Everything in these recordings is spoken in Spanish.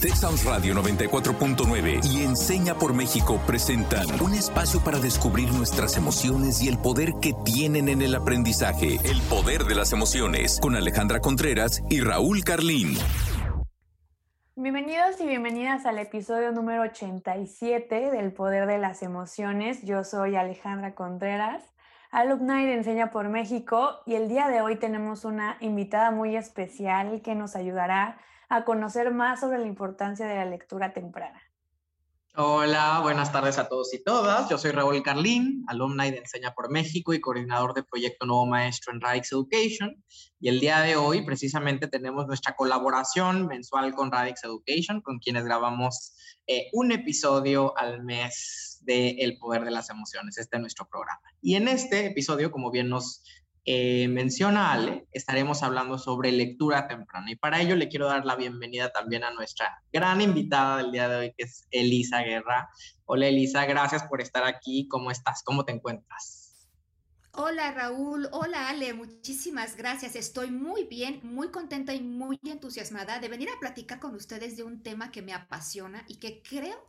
Texas Radio 94.9 y Enseña por México presentan un espacio para descubrir nuestras emociones y el poder que tienen en el aprendizaje. El poder de las emociones con Alejandra Contreras y Raúl Carlín. Bienvenidos y bienvenidas al episodio número 87 del Poder de las Emociones. Yo soy Alejandra Contreras, alumna de Enseña por México y el día de hoy tenemos una invitada muy especial que nos ayudará a conocer más sobre la importancia de la lectura temprana. Hola, buenas tardes a todos y todas. Yo soy Raúl Carlín, alumna de Enseña por México y coordinador de Proyecto Nuevo Maestro en Radix Education. Y el día de hoy precisamente tenemos nuestra colaboración mensual con Radix Education, con quienes grabamos eh, un episodio al mes de El Poder de las Emociones. Este es nuestro programa. Y en este episodio, como bien nos eh, menciona Ale, estaremos hablando sobre lectura temprana. Y para ello le quiero dar la bienvenida también a nuestra gran invitada del día de hoy, que es Elisa Guerra. Hola Elisa, gracias por estar aquí. ¿Cómo estás? ¿Cómo te encuentras? Hola Raúl, hola Ale, muchísimas gracias. Estoy muy bien, muy contenta y muy entusiasmada de venir a platicar con ustedes de un tema que me apasiona y que creo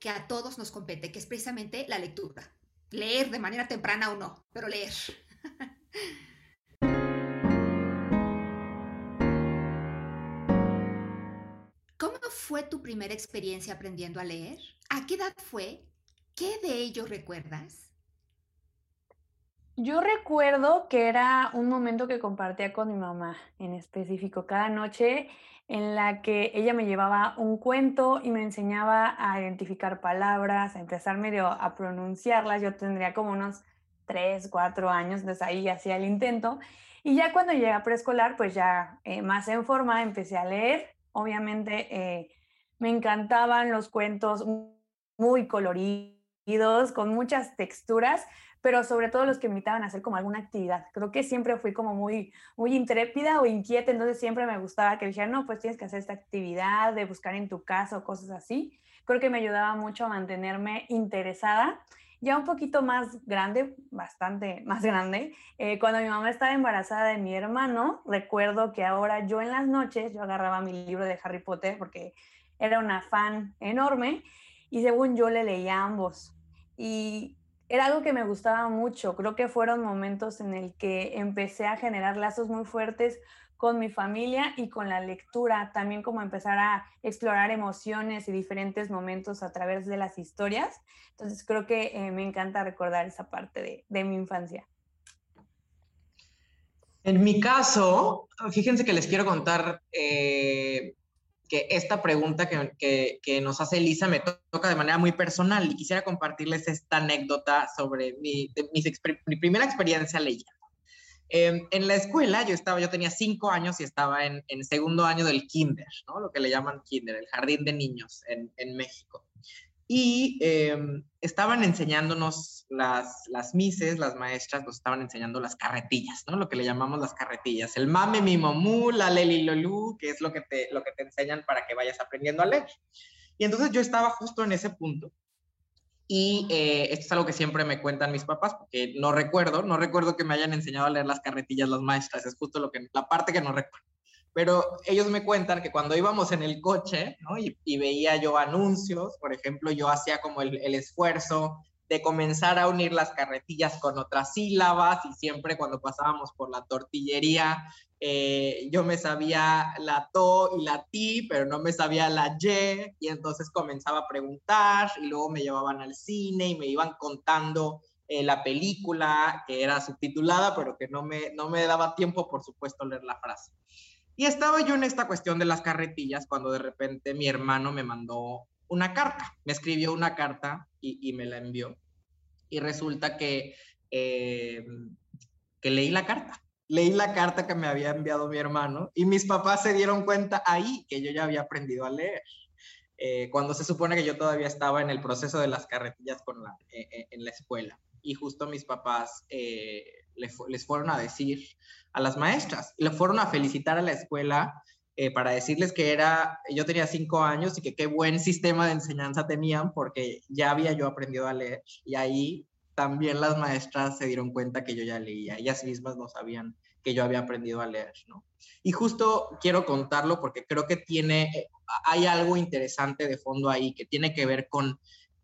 que a todos nos compete, que es precisamente la lectura. Leer de manera temprana o no, pero leer. ¿Cómo fue tu primera experiencia aprendiendo a leer? ¿A qué edad fue? ¿Qué de ello recuerdas? Yo recuerdo que era un momento que compartía con mi mamá en específico. Cada noche en la que ella me llevaba un cuento y me enseñaba a identificar palabras, a empezar medio a pronunciarlas. Yo tendría como unos tres, cuatro años, entonces ahí hacía el intento. Y ya cuando llegué a preescolar, pues ya eh, más en forma empecé a leer. Obviamente eh, me encantaban los cuentos muy coloridos, con muchas texturas, pero sobre todo los que me invitaban a hacer como alguna actividad. Creo que siempre fui como muy, muy intrépida o inquieta, entonces siempre me gustaba que dijeran, no, pues tienes que hacer esta actividad de buscar en tu casa o cosas así. Creo que me ayudaba mucho a mantenerme interesada ya un poquito más grande, bastante más grande, eh, cuando mi mamá estaba embarazada de mi hermano, recuerdo que ahora yo en las noches, yo agarraba mi libro de Harry Potter porque era una fan enorme y según yo le leía ambos. Y era algo que me gustaba mucho. Creo que fueron momentos en el que empecé a generar lazos muy fuertes con mi familia y con la lectura, también como empezar a explorar emociones y diferentes momentos a través de las historias. Entonces creo que eh, me encanta recordar esa parte de, mi infancia. En mi caso, fíjense que les quiero contar eh, que esta pregunta que, que, nos hace Elisa me toca de manera muy personal y quisiera compartirles esta anécdota sobre mi, primera experiencia leyendo. Em, en la escuela yo estaba, yo tenía cinco años y estaba en, en, segundo año del kinder, ¿no? Lo que le llaman kinder, el jardín de niños en, en México. Y em, estaban enseñándonos las, las mises, las maestras nos estaban enseñando las carretillas, ¿no? Lo que le llamamos las carretillas. El mame, mi momú, la leli lolú, que es lo que, te, lo que te enseñan para que vayas aprendiendo a leer. Y entonces yo estaba justo en ese punto y eh, esto es algo que siempre me cuentan mis papás, porque no recuerdo, no recuerdo que me hayan enseñado a leer las carretillas las maestras, es justo lo que, la parte que no recuerdo. Pero ellos me cuentan que cuando íbamos en el coche, ¿no? y, y, veía yo anuncios, por ejemplo, yo hacía como el, el esfuerzo de comenzar a unir las carretillas con otras sílabas y siempre cuando pasábamos por la tortillería eh, yo me sabía la to y la ti, pero no me sabía la y, y entonces comenzaba a preguntar y luego me llevaban al cine y me iban contando eh, la película que era subtitulada, pero que no me, no me daba tiempo, por supuesto, leer la frase. Y estaba yo en esta cuestión de las carretillas cuando de repente mi hermano me mandó una carta, me escribió una carta y, me la envió. Y resulta que, eh, que leí la carta leí la carta que me había enviado mi hermano y mis papás se dieron cuenta ahí que yo ya había aprendido a leer. Eh, cuando se supone que yo todavía estaba en el proceso de las carretillas con la, eh, eh, en la escuela. Y justo mis papás les, fueron a decir a las maestras, le fueron a felicitar a la escuela para decirles que era, yo tenía cinco años y que qué buen sistema de enseñanza tenían porque ya había yo aprendido a leer. Y ahí también las maestras se dieron cuenta que yo ya leía, ellas mismas no sabían que yo había aprendido a leer. Y justo quiero contarlo porque creo que tiene, hay algo interesante de fondo ahí que tiene que ver con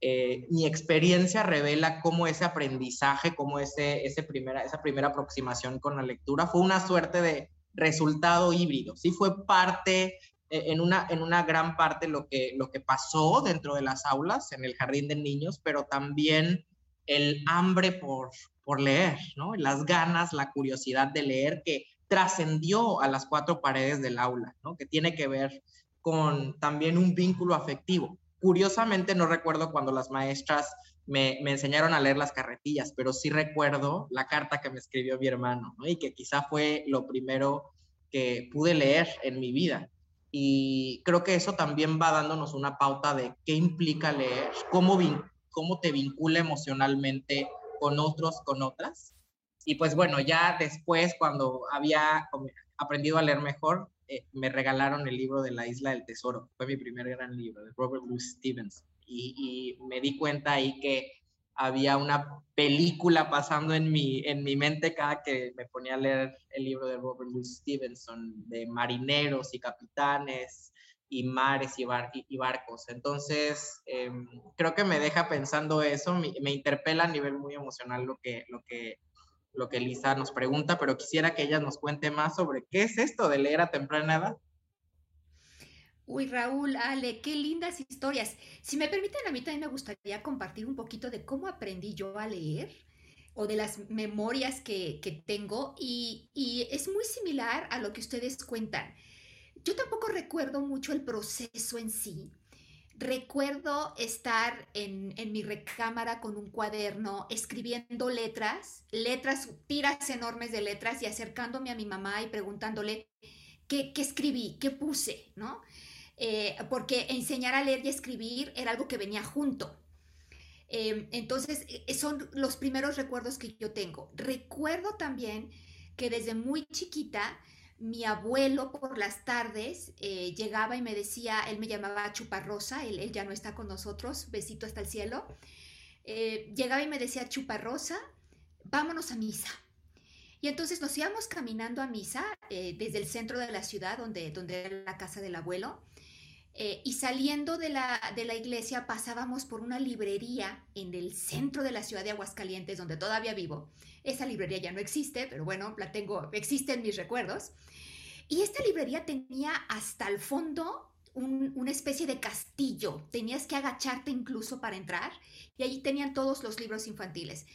eh, mi experiencia revela cómo ese aprendizaje, cómo ese, primera, esa primera aproximación con la lectura fue una suerte de resultado híbrido. Sí fue parte, eh, en, una, en una gran parte lo que, lo que pasó dentro de las aulas, en el jardín de niños, pero también el hambre por, por leer, ¿no? Las ganas, la curiosidad de leer que trascendió a las cuatro paredes del aula, ¿no? Que tiene que ver con también un vínculo afectivo. Curiosamente no recuerdo cuando las maestras me, enseñaron a leer las carretillas, pero sí recuerdo la carta que me escribió mi hermano, ¿no? Y que quizá fue lo primero que pude leer en mi vida. Y creo que eso también va dándonos una pauta de qué implica leer, cómo, cómo te vincula emocionalmente con otros, con otras. Y pues bueno, ya después, cuando había aprendido a leer mejor, eh, me regalaron el libro de La Isla del Tesoro. Fue mi primer gran libro, de Robert Louis Stevens. Y, me di cuenta ahí que había una película pasando en mi, en mi mente cada que me ponía a leer el libro de Robert Louis Stevenson, de marineros y capitanes y mares y, y, barcos. Entonces, em, creo que me deja pensando eso, me, me, interpela a nivel muy emocional lo que, lo, que, lo que Lisa nos pregunta, pero quisiera que ella nos cuente más sobre qué es esto de leer a temprana edad. Uy, Raúl, Ale, qué lindas historias. Si me permiten, a mí también me gustaría compartir un poquito de cómo aprendí yo a leer o de las memorias que, que tengo y, y es muy similar a lo que ustedes cuentan. Yo tampoco recuerdo mucho el proceso en sí. Recuerdo estar en, mi recámara con un cuaderno escribiendo letras, letras, tiras enormes de letras y acercándome a mi mamá y preguntándole qué, escribí, qué puse, ¿no? Eh, porque enseñar a leer y escribir era algo que venía junto. Em, entonces, e, son los primeros recuerdos que yo tengo. Recuerdo también que desde muy chiquita mi abuelo por las tardes eh, llegaba y me decía, él me llamaba Chuparrosa, él, él, ya no está con nosotros, besito hasta el cielo, eh, llegaba y me decía, Chuparrosa, vámonos a misa. Y entonces nos íbamos caminando a misa eh, desde el centro de la ciudad, donde, donde era la casa del abuelo, y saliendo de la, de la iglesia pasábamos por una librería en el centro de la ciudad de Aguascalientes, donde todavía vivo. Esa librería ya no existe, pero bueno, la tengo, existe en mis recuerdos. Y esta librería tenía hasta el fondo una especie de castillo. Tenías que agacharte incluso para entrar y allí tenían todos los libros infantiles.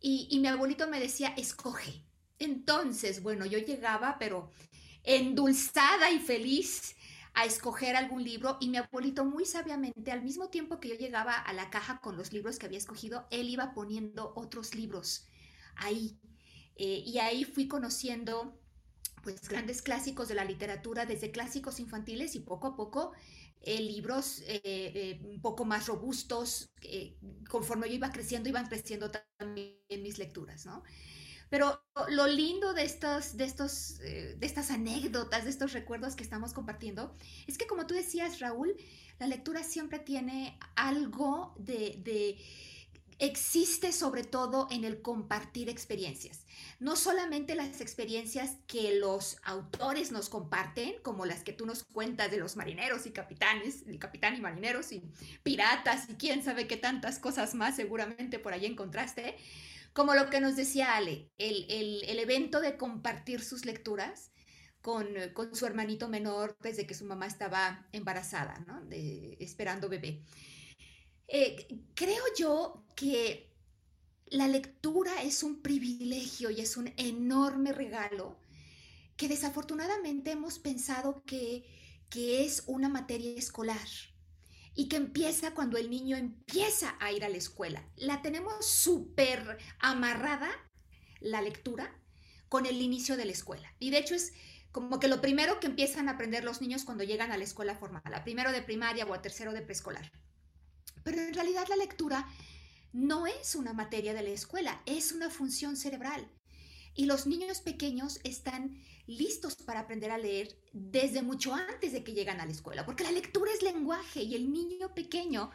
Y, mi abuelito me decía, escoge. Entonces, bueno, yo llegaba, pero endulzada y feliz a escoger algún libro y mi abuelito muy sabiamente, al mismo tiempo que yo llegaba a la caja con los libros que había escogido, él iba poniendo otros libros ahí. Eh, y ahí fui conociendo pues grandes clásicos de la literatura, desde clásicos infantiles y poco a poco eh, libros eh, un poco más robustos, conforme yo iba creciendo, iban creciendo también mis lecturas, ¿no? Pero lo lindo de, estos, de, estos, de estas anécdotas, de estos recuerdos que estamos compartiendo, es que como tú decías, Raúl, la lectura siempre tiene algo de existe sobre todo en el compartir experiencias. No solamente las experiencias que los autores nos comparten, como las que tú nos cuentas de los marineros y capitanes, el capitán y marineros y piratas y quién sabe qué tantas cosas más seguramente por ahí encontraste, como lo que nos decía Ale, el, evento de compartir sus lecturas. Con, su hermanito menor desde que su mamá estaba embarazada, ¿no? esperando bebé. Eh, creo yo que la lectura es un privilegio y es un enorme regalo que desafortunadamente hemos pensado que, que es una materia escolar y que empieza cuando el niño empieza a ir a la escuela. La tenemos súper amarrada, la lectura, con el inicio de la escuela. Y de hecho es como que lo primero que empiezan a aprender los niños cuando llegan a la escuela formal, a primero de primaria o a tercero de preescolar. Pero en realidad la lectura no es una materia de la escuela, es una función cerebral. Y los niños pequeños están listos para aprender a leer desde mucho antes de que llegan a la escuela, porque la lectura es lenguaje y el niño pequeño,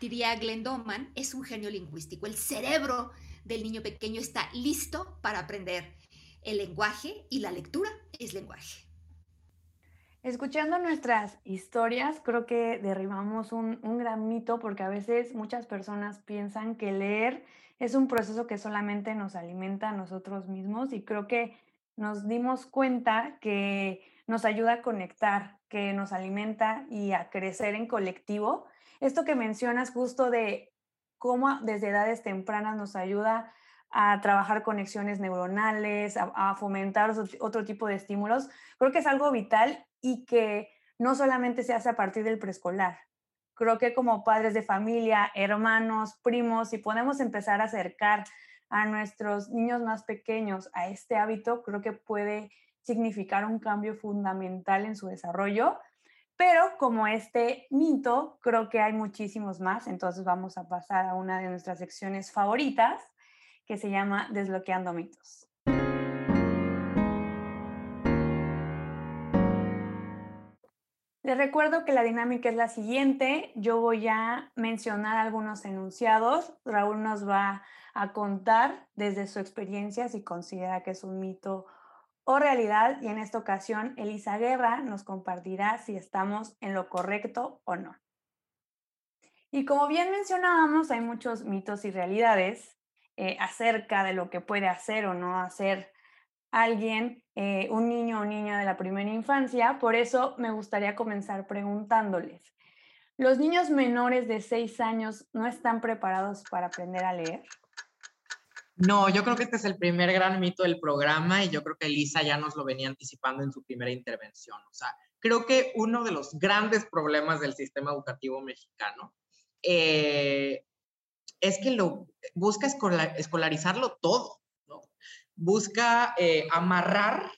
diría Glendoman, es un genio lingüístico. El cerebro del niño pequeño está listo para aprender el lenguaje y la lectura es lenguaje. Escuchando nuestras historias, creo que derribamos un, un, gran mito porque a veces muchas personas piensan que leer es un proceso que solamente nos alimenta a nosotros mismos y creo que nos dimos cuenta que nos ayuda a conectar, que nos alimenta y a crecer en colectivo. Esto que mencionas justo de cómo desde edades tempranas nos ayuda a trabajar conexiones neuronales, a, a fomentar otro tipo de estímulos, creo que es algo vital y que no solamente se hace a partir del preescolar. Creo que como padres de familia, hermanos, primos, si podemos empezar a acercar a nuestros niños más pequeños a este hábito, creo que puede significar un cambio fundamental en su desarrollo. Pero como este mito, creo que hay muchísimos más, entonces vamos a pasar a una de nuestras secciones favoritas, que se llama Desbloqueando mitos. Les recuerdo que la dinámica es la siguiente. Yo voy a mencionar algunos enunciados. Raúl nos va a contar desde su experiencia si considera que es un mito o realidad. Y en esta ocasión, Elisa Guerra nos compartirá si estamos en lo correcto o no. Y como bien mencionábamos, hay muchos mitos y realidades eh, acerca de lo que puede hacer o no hacer alguien, eh, un niño o niña de la primera infancia. Por eso me gustaría comenzar preguntándoles, ¿los niños menores de seis años no están preparados para aprender a leer? No, yo creo que este es el primer gran mito del programa y yo creo que Elisa ya nos lo venía anticipando en su primera intervención. O sea, creo que uno de los grandes problemas del sistema educativo mexicano eh, es que lo busca escolarizarlo todo busca eh, amarrar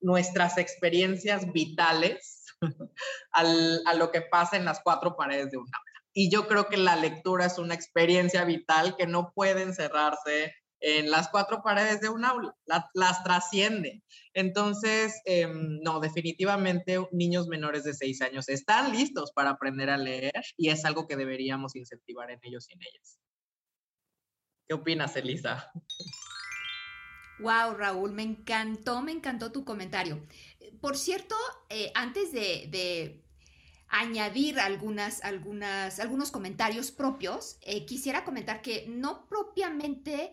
nuestras experiencias vitales a lo que pasa en las cuatro paredes de un aula. Y yo creo que la lectura es una experiencia vital que no puede encerrarse en las cuatro paredes de un aula, las trasciende. Entonces, em, no, definitivamente niños menores de seis años están listos para aprender a leer y es algo que deberíamos incentivar en ellos y en ellas. ¿Qué opinas, Elisa? Wow, Raúl, me encantó, me encantó tu comentario. Por cierto, eh, antes de, añadir algunas, algunos comentarios propios, eh, quisiera comentar que no propiamente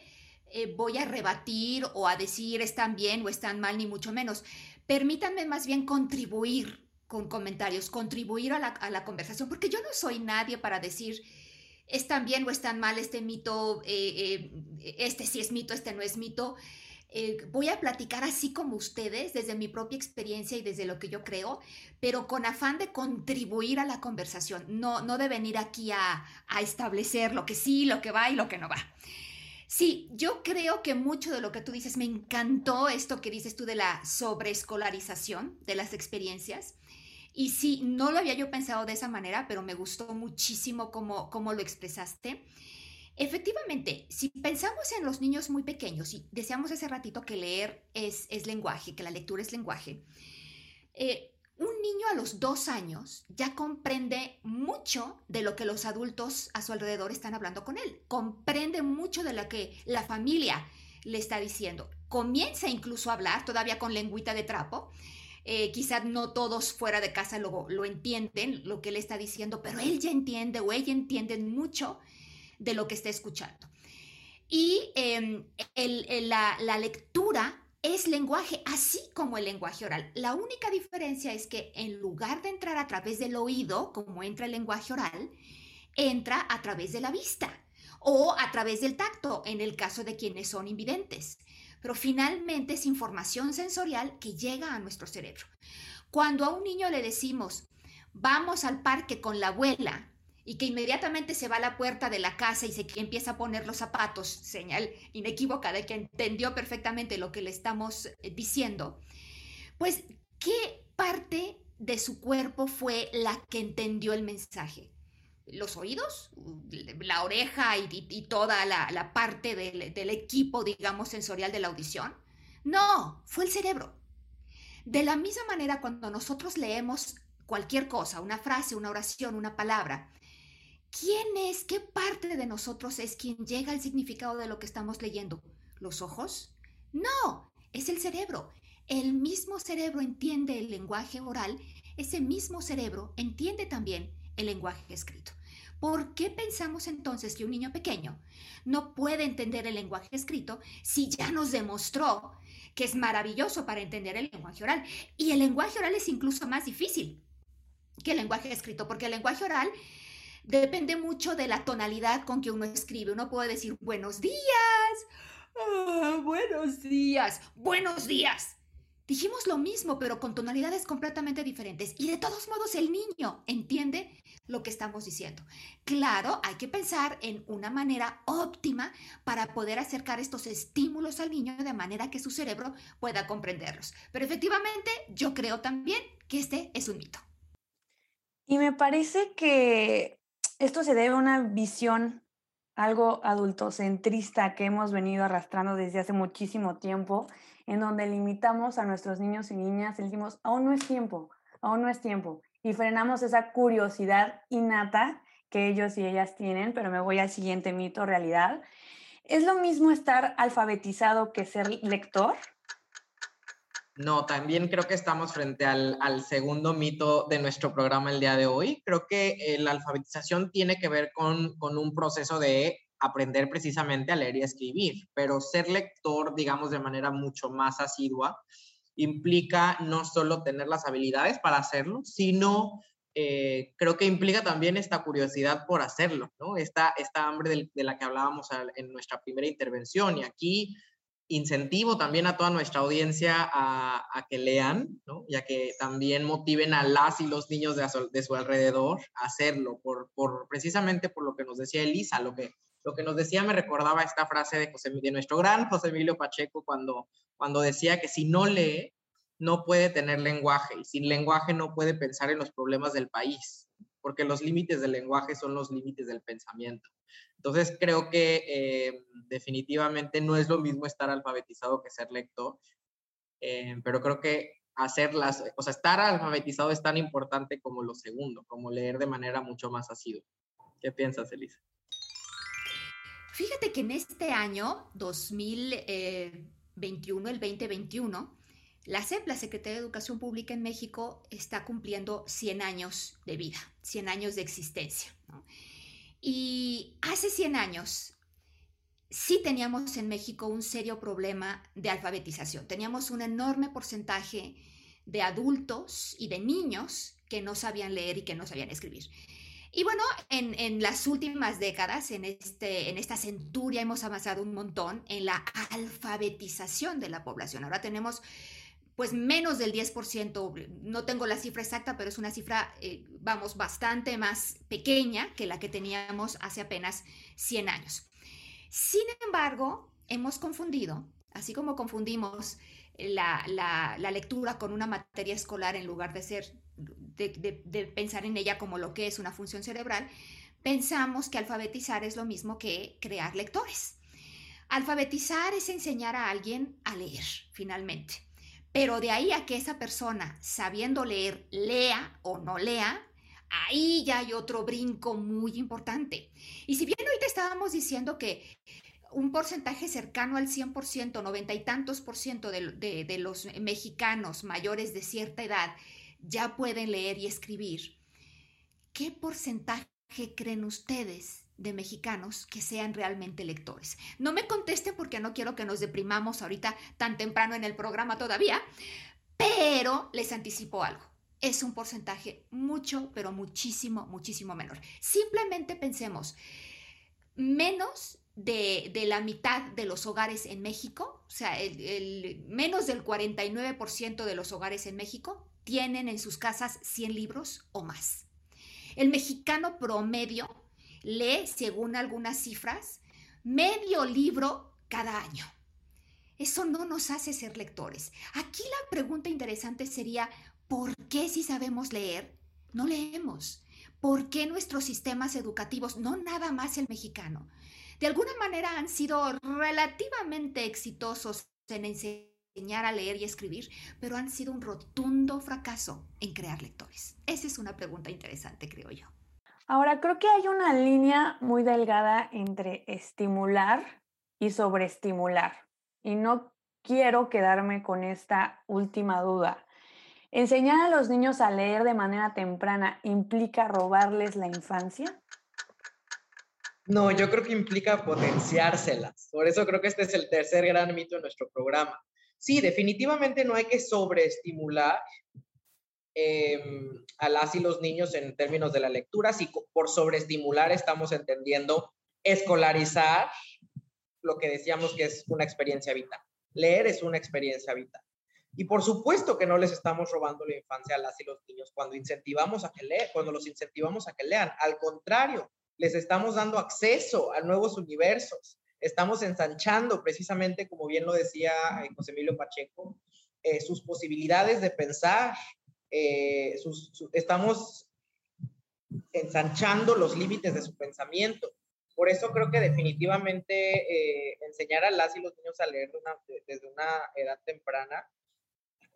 eh, voy a rebatir o a decir están bien o están mal, ni mucho menos. Permítanme más bien contribuir con comentarios, contribuir a la, a la conversación, porque yo no soy nadie para decir están bien o están mal este mito, este sí es mito, este no es mito. Eh, voy a platicar así como ustedes, desde mi propia experiencia y desde lo que yo creo, pero con afán de contribuir a la conversación, no, no de venir aquí a, establecer lo que sí, lo que va y lo que no va. Sí, yo creo que mucho de lo que tú dices, me encantó esto que dices tú de la sobreescolarización de las experiencias. Y sí, no lo había yo pensado de esa manera, pero me gustó muchísimo cómo, cómo lo expresaste. Efectivamente, si pensamos en los niños muy pequeños y deseamos hace ratito que leer es, es lenguaje, que la lectura es lenguaje, eh, un niño a los dos años ya comprende mucho de lo que los adultos a su alrededor están hablando con él, comprende mucho de lo que la familia le está diciendo, comienza incluso a hablar todavía con lengüita de trapo. Eh, quizás no todos fuera de casa lo, lo entienden, lo que él está diciendo, pero él ya entiende o ella entiende mucho de lo que está escuchando. Y em, la, la lectura es lenguaje, así como el lenguaje oral. La única diferencia es que en lugar de entrar a través del oído, como entra el lenguaje oral, entra a través de la vista o a través del tacto, en el caso de quienes son invidentes. Pero finalmente es información sensorial que llega a nuestro cerebro. Cuando a un niño le decimos, vamos al parque con la abuela, y que inmediatamente se va a la puerta de la casa y se empieza a poner los zapatos, señal inequívoca de que entendió perfectamente lo que le estamos eh, diciendo, pues, ¿qué parte de su cuerpo fue la que entendió el mensaje? ¿Los oídos? ¿La oreja y, toda la, parte del, del equipo, digamos, sensorial de la audición? No, fue el cerebro. De la misma manera, cuando nosotros leemos cualquier cosa, una frase, una oración, una palabra, ¿Quién es, qué parte de nosotros es quien llega al significado de lo que estamos leyendo? ¿Los ojos? No, es el cerebro. El mismo cerebro entiende el lenguaje oral ese mismo cerebro entiende también el lenguaje escrito. ¿Por qué pensamos entonces que un niño pequeño no puede entender el lenguaje escrito si ya nos demostró que es maravilloso para entender el lenguaje oral? Y el lenguaje oral es incluso más difícil que el lenguaje escrito, porque el lenguaje oral depende mucho de la tonalidad con que uno escribe. Uno puede decir buenos días, ah, buenos días, buenos días. Dijimos lo mismo, pero con tonalidades completamente diferentes. Y de todos modos el niño entiende lo que estamos diciendo. Claro, hay que pensar en una manera óptima para poder acercar estos estímulos al niño de manera que su cerebro pueda comprenderlos. Pero efectivamente, yo creo también que este es un mito. Y me parece que esto se debe a una visión algo adultocentrista que hemos venido arrastrando desde hace muchísimo tiempo, en donde limitamos a nuestros niños y niñas y decimos, aún no es tiempo, aún no es tiempo, y frenamos esa curiosidad innata que ellos y ellas tienen, pero me voy al siguiente mito, realidad. ¿Es lo mismo estar alfabetizado que ser lector? No, también creo que estamos frente al, segundo mito de nuestro programa el día de hoy. Creo que eh, la alfabetización tiene que ver con, un proceso de aprender precisamente a leer y escribir, pero ser lector, digamos, de manera mucho más asidua, implica no solo tener las habilidades para hacerlo, sino eh, creo que implica también esta curiosidad por hacerlo, ¿no? Esta, esta hambre de la que hablábamos en nuestra primera intervención. Y aquí incentivo también a toda nuestra audiencia a, que lean, ¿no? Y a que también motiven a las y los niños de, su alrededor a hacerlo, por, precisamente por lo que nos decía Elisa, lo que, lo que nos decía me recordaba esta frase de, de nuestro gran José Emilio Pacheco cuando, cuando decía que si no lee, no puede tener lenguaje y sin lenguaje no puede pensar en los problemas del país, porque los límites del lenguaje son los límites del pensamiento. Entonces creo que eh, definitivamente no es lo mismo estar alfabetizado que ser lector, eh, pero creo que hacerlas, o sea, estar alfabetizado es tan importante como lo segundo, como leer de manera mucho más asidua. ¿Qué piensas, Elisa? Fíjate que en este año 2021, el 2021, la CEP, la Secretaría de Educación Pública en México, está cumpliendo 100 años de vida, 100 años de existencia. Y hace 100 años sí teníamos en México un serio problema de alfabetización. Teníamos un enorme porcentaje de adultos y de niños que no sabían leer y que no sabían escribir. Y bueno, en, las últimas décadas, en, este, en esta centuria, hemos avanzado un montón en la alfabetización de la población. Ahora tenemos pues menos del 10%, no tengo la cifra exacta, pero es una cifra, eh, vamos, bastante más pequeña que la que teníamos hace apenas 100 años. Sin embargo, hemos confundido, así como confundimos la, lectura con una materia escolar en lugar de ser, de pensar en ella como lo que es una función cerebral, pensamos que alfabetizar es lo mismo que crear lectores. Alfabetizar es enseñar a alguien a leer, finalmente. Pero de ahí a que esa persona, sabiendo leer, lea o no lea, ahí ya hay otro brinco muy importante. Y si bien ahorita estábamos diciendo que un porcentaje cercano al 100%, noventa y tantos por ciento de, de, los mexicanos mayores de cierta edad ya pueden leer y escribir, ¿qué porcentaje creen ustedes de mexicanos que sean realmente lectores. No me contesten porque no quiero que nos deprimamos ahorita tan temprano en el programa todavía, pero les anticipo algo. Es un porcentaje mucho, pero muchísimo, muchísimo menor. Simplemente pensemos, menos de, la mitad de los hogares en México, o sea, el, menos del 49% de los hogares en México tienen en sus casas 100 libros o más. El mexicano promedio lee, según algunas cifras, medio libro cada año. Eso no nos hace ser lectores. Aquí la pregunta interesante sería, ¿por qué si sabemos leer, no leemos? ¿Por qué nuestros sistemas educativos, no nada más el mexicano, de alguna manera han sido relativamente exitosos en enseñar a leer y escribir, pero han sido un rotundo fracaso en crear lectores? Esa es una pregunta interesante, creo yo. Ahora, creo que hay una línea muy delgada entre estimular y sobreestimular. Y no quiero quedarme con esta última duda. ¿Enseñar a los niños a leer de manera temprana implica robarles la infancia? No, yo creo que implica potenciárselas. Por eso creo que este es el tercer gran mito de nuestro programa. Sí, definitivamente no hay que sobreestimular em, a las y los niños en términos de la lectura. Si por sobreestimular estamos entendiendo escolarizar lo que decíamos que es una experiencia vital. Leer es una experiencia vital. Y por supuesto que no les estamos robando la infancia a las y los niños cuando incentivamos a que lean, cuando los incentivamos a que lean. Al contrario, les estamos dando acceso a nuevos universos. Estamos ensanchando precisamente, como bien lo decía eh, José Emilio Pacheco, eh, sus posibilidades de pensar. Eh, estamos ensanchando los límites de su pensamiento. Por eso creo que definitivamente enseñar a las y los niños a leer desde una edad temprana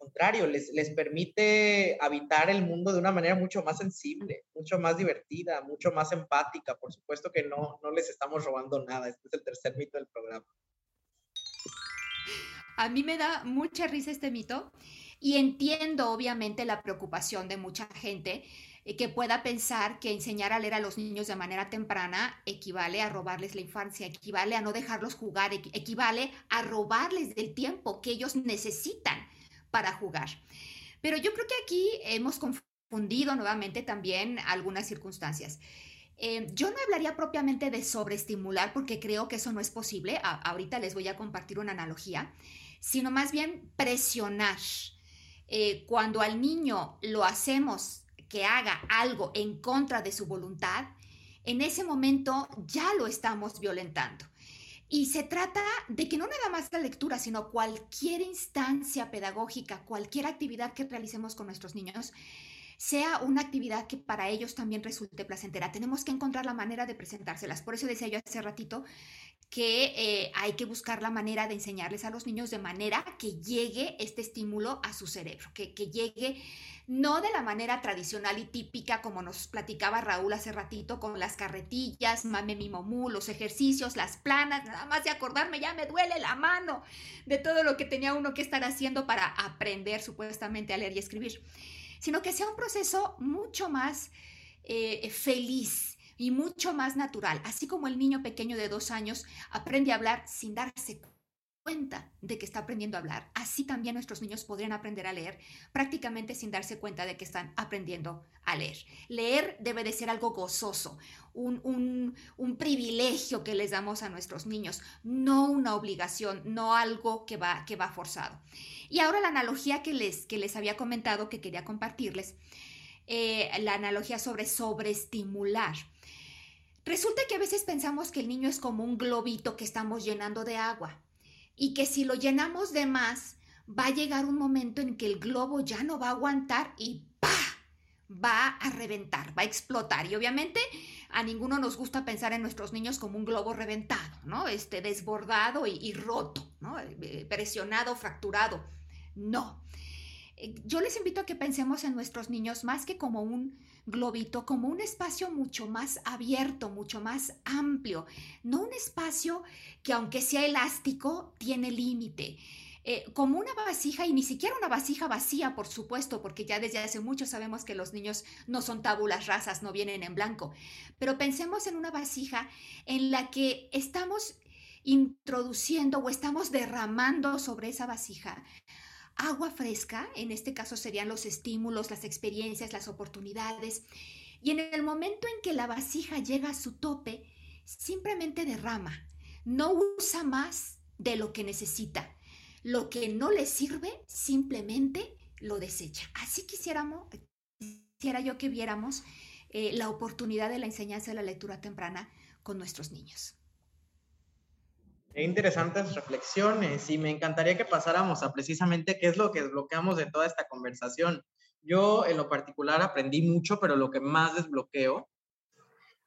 contrario, les, les permite habitar el mundo de una manera mucho más sensible, mucho más divertida, mucho más empática. Por supuesto que no, no les estamos robando nada. Este es el tercer mito del programa. A mí me da mucha risa este mito y entiendo obviamente la preocupación de mucha gente eh, que pueda pensar que enseñar a leer a los niños de manera temprana equivale a robarles la infancia, equivale a no dejarlos jugar, equivale a robarles del tiempo que ellos necesitan para jugar. Pero yo creo que aquí hemos confundido nuevamente también algunas circunstancias. Eh, yo no hablaría propiamente de sobreestimular porque creo que eso no es posible. ahorita les voy a compartir una analogía, sino más bien presionar. Eh, cuando al niño lo hacemos que haga algo en contra de su voluntad, en ese momento ya lo estamos violentando. Y se trata de que no nada más la lectura, sino cualquier instancia pedagógica, cualquier actividad que realicemos con nuestros niños, sea una actividad que para ellos también resulte placentera. Tenemos que encontrar la manera de presentárselas. Por eso decía yo hace ratito que eh, hay que buscar la manera de enseñarles a los niños de manera que llegue este estímulo a su cerebro, que, que llegue no de la manera tradicional y típica como nos platicaba Raúl hace ratito con las carretillas, mame mi momú, los ejercicios, las planas, nada más de acordarme ya me duele la mano de todo lo que tenía uno que estar haciendo para aprender supuestamente a leer y escribir, sino que sea un proceso mucho más eh, feliz y mucho más natural, así como el niño pequeño de dos años aprende a hablar sin darse cuenta de que está aprendiendo a hablar, así también nuestros niños podrían aprender a leer prácticamente sin darse cuenta de que están aprendiendo a leer. Leer debe de ser algo gozoso, un, privilegio que les damos a nuestros niños, no una obligación, no algo que va, que va forzado. Y ahora la analogía que les, que les había comentado, que quería compartirles, eh, la analogía sobre sobreestimular. Resulta que a veces pensamos que el niño es como un globito que estamos llenando de agua y que si lo llenamos de más, va a llegar un momento en que el globo ya no va a aguantar y ¡pa! va a reventar, va a explotar. Y obviamente a ninguno nos gusta pensar en nuestros niños como un globo reventado, ¿no? Este desbordado y, y roto, ¿no? Eh, presionado, fracturado. No. Eh, yo les invito a que pensemos en nuestros niños más que como un globito como un espacio mucho más abierto, mucho más amplio, no un espacio que aunque sea elástico, tiene límite. Eh, como una vasija y ni siquiera una vasija vacía, por supuesto, porque ya desde hace mucho sabemos que los niños no son tábulas rasas, no vienen en blanco, pero pensemos en una vasija en la que estamos introduciendo o estamos derramando sobre esa vasija agua fresca, en este caso serían los estímulos, las experiencias, las oportunidades, y en el momento en que la vasija llega a su tope, simplemente derrama, no usa más de lo que necesita. Lo que no le sirve, simplemente lo desecha. Así quisiéramos, quisiera yo que viéramos eh, la oportunidad de la enseñanza de la lectura temprana con nuestros niños. Qué interesantes reflexiones y me encantaría que pasáramos a precisamente qué es lo que desbloqueamos de toda esta conversación. Yo en lo particular aprendí mucho, pero lo que más desbloqueo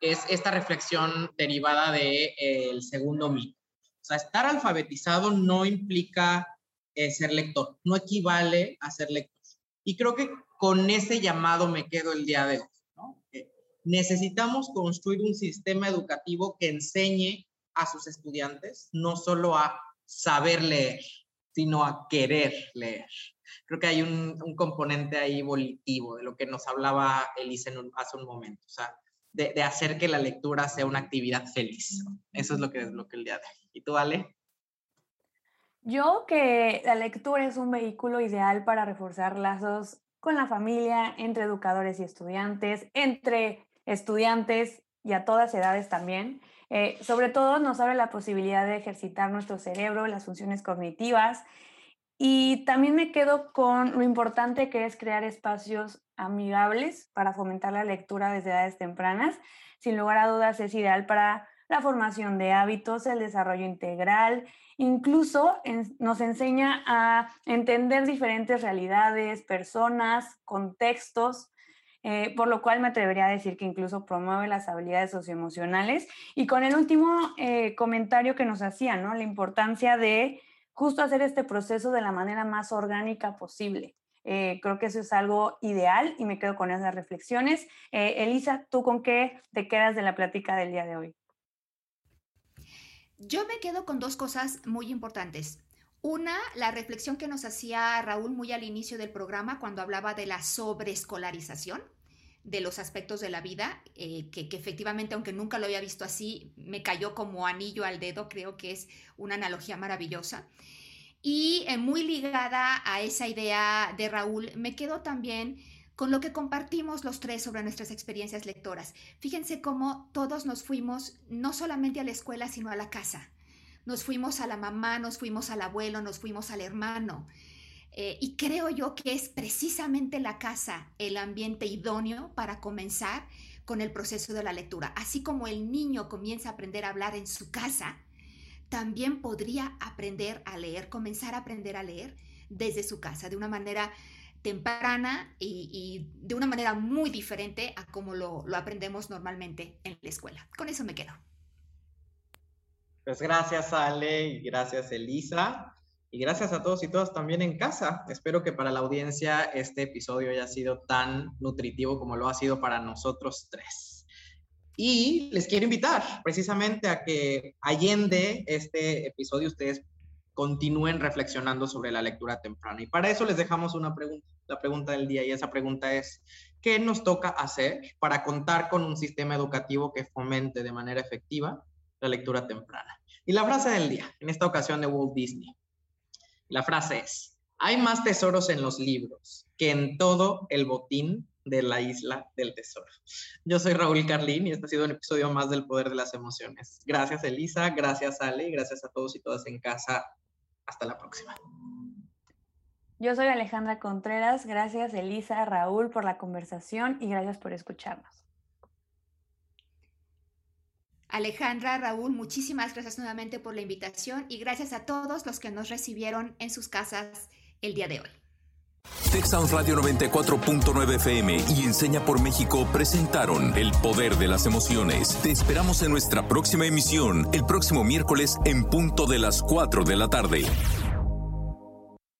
es esta reflexión derivada del de, segundo mito. O sea, estar alfabetizado no implica eh, ser lector, no equivale a ser lector. Y creo que con ese llamado me quedo el día de hoy. ¿no? necesitamos construir un sistema educativo que enseñe a sus estudiantes, no solo a saber leer, sino a querer leer. Creo que hay un, componente ahí volitivo de lo que nos hablaba Elisa hace un momento, o sea, de, hacer que la lectura sea una actividad feliz. Eso es lo que es lo que el día de hoy. ¿Y tú, Ale? Yo que la lectura es un vehículo ideal para reforzar lazos con la familia, entre educadores y estudiantes, entre estudiantes y a todas edades también. Eh, sobre todo nos abre la posibilidad de ejercitar nuestro cerebro, las funciones cognitivas. Y también me quedo con lo importante que es crear espacios amigables para fomentar la lectura desde edades tempranas. Sin lugar a dudas es ideal para la formación de hábitos, el desarrollo integral, incluso nos enseña a entender diferentes realidades, personas, contextos, eh, por lo cual me atrevería a decir que incluso promueve las habilidades socioemocionales. Y con el último eh, comentario que nos hacía, ¿no? La importancia de justo hacer este proceso de la manera más orgánica posible. Eh, creo que eso es algo ideal y me quedo con esas reflexiones. Elisa, ¿tú con qué te quedas de la plática del día de hoy? Yo me quedo con dos cosas muy importantes. Una, la reflexión que nos hacía Raúl muy al inicio del programa cuando hablaba de la sobreescolarización de los aspectos de la vida, eh, que, efectivamente, aunque nunca lo había visto así, me cayó como anillo al dedo, creo que es una analogía maravillosa. Y eh, muy ligada a esa idea de Raúl, me quedo también con lo que compartimos los tres sobre nuestras experiencias lectoras. Fíjense cómo todos nos fuimos no solamente a la escuela, sino a la casa. Nos fuimos a la mamá, nos fuimos al abuelo, nos fuimos al hermano. Eh, y creo yo que es precisamente la casa el ambiente idóneo para comenzar con el proceso de la lectura. Así como el niño comienza a aprender a hablar en su casa, también podría aprender a leer, comenzar a aprender a leer desde su casa, de una manera temprana y, de una manera muy diferente a como lo, aprendemos normalmente en la escuela. Con eso me quedo. Pues gracias Ale y gracias Elisa y gracias a todos y todas también en casa. Espero que para la audiencia este episodio haya sido tan nutritivo como lo ha sido para nosotros tres. Y les quiero invitar precisamente a que allende este episodio ustedes continúen reflexionando sobre la lectura temprana. Y para eso les dejamos una pregunta, la pregunta del día, y esa pregunta es, ¿qué nos toca hacer para contar con un sistema educativo que fomente de manera efectiva la lectura temprana? Y la frase del día, en esta ocasión de Walt Disney. La frase es, hay más tesoros en los libros que en todo el botín de la isla del tesoro. Yo soy Raúl Carlín y este ha sido un episodio más del Poder de las Emociones. Gracias Elisa, gracias Ale, gracias a todos y todas en casa hasta la próxima. Yo soy Alejandra Contreras. Gracias, Elisa, Raúl, por la conversación y gracias por escucharnos. Alejandra, Raúl, muchísimas gracias nuevamente por la invitación y gracias a todos los que nos recibieron en sus casas el día de hoy. Texas Radio 94.9 FM y Enseña por México presentaron El Poder de las Emociones. Te esperamos en nuestra próxima emisión, el próximo miércoles en punto de las 4 de la tarde.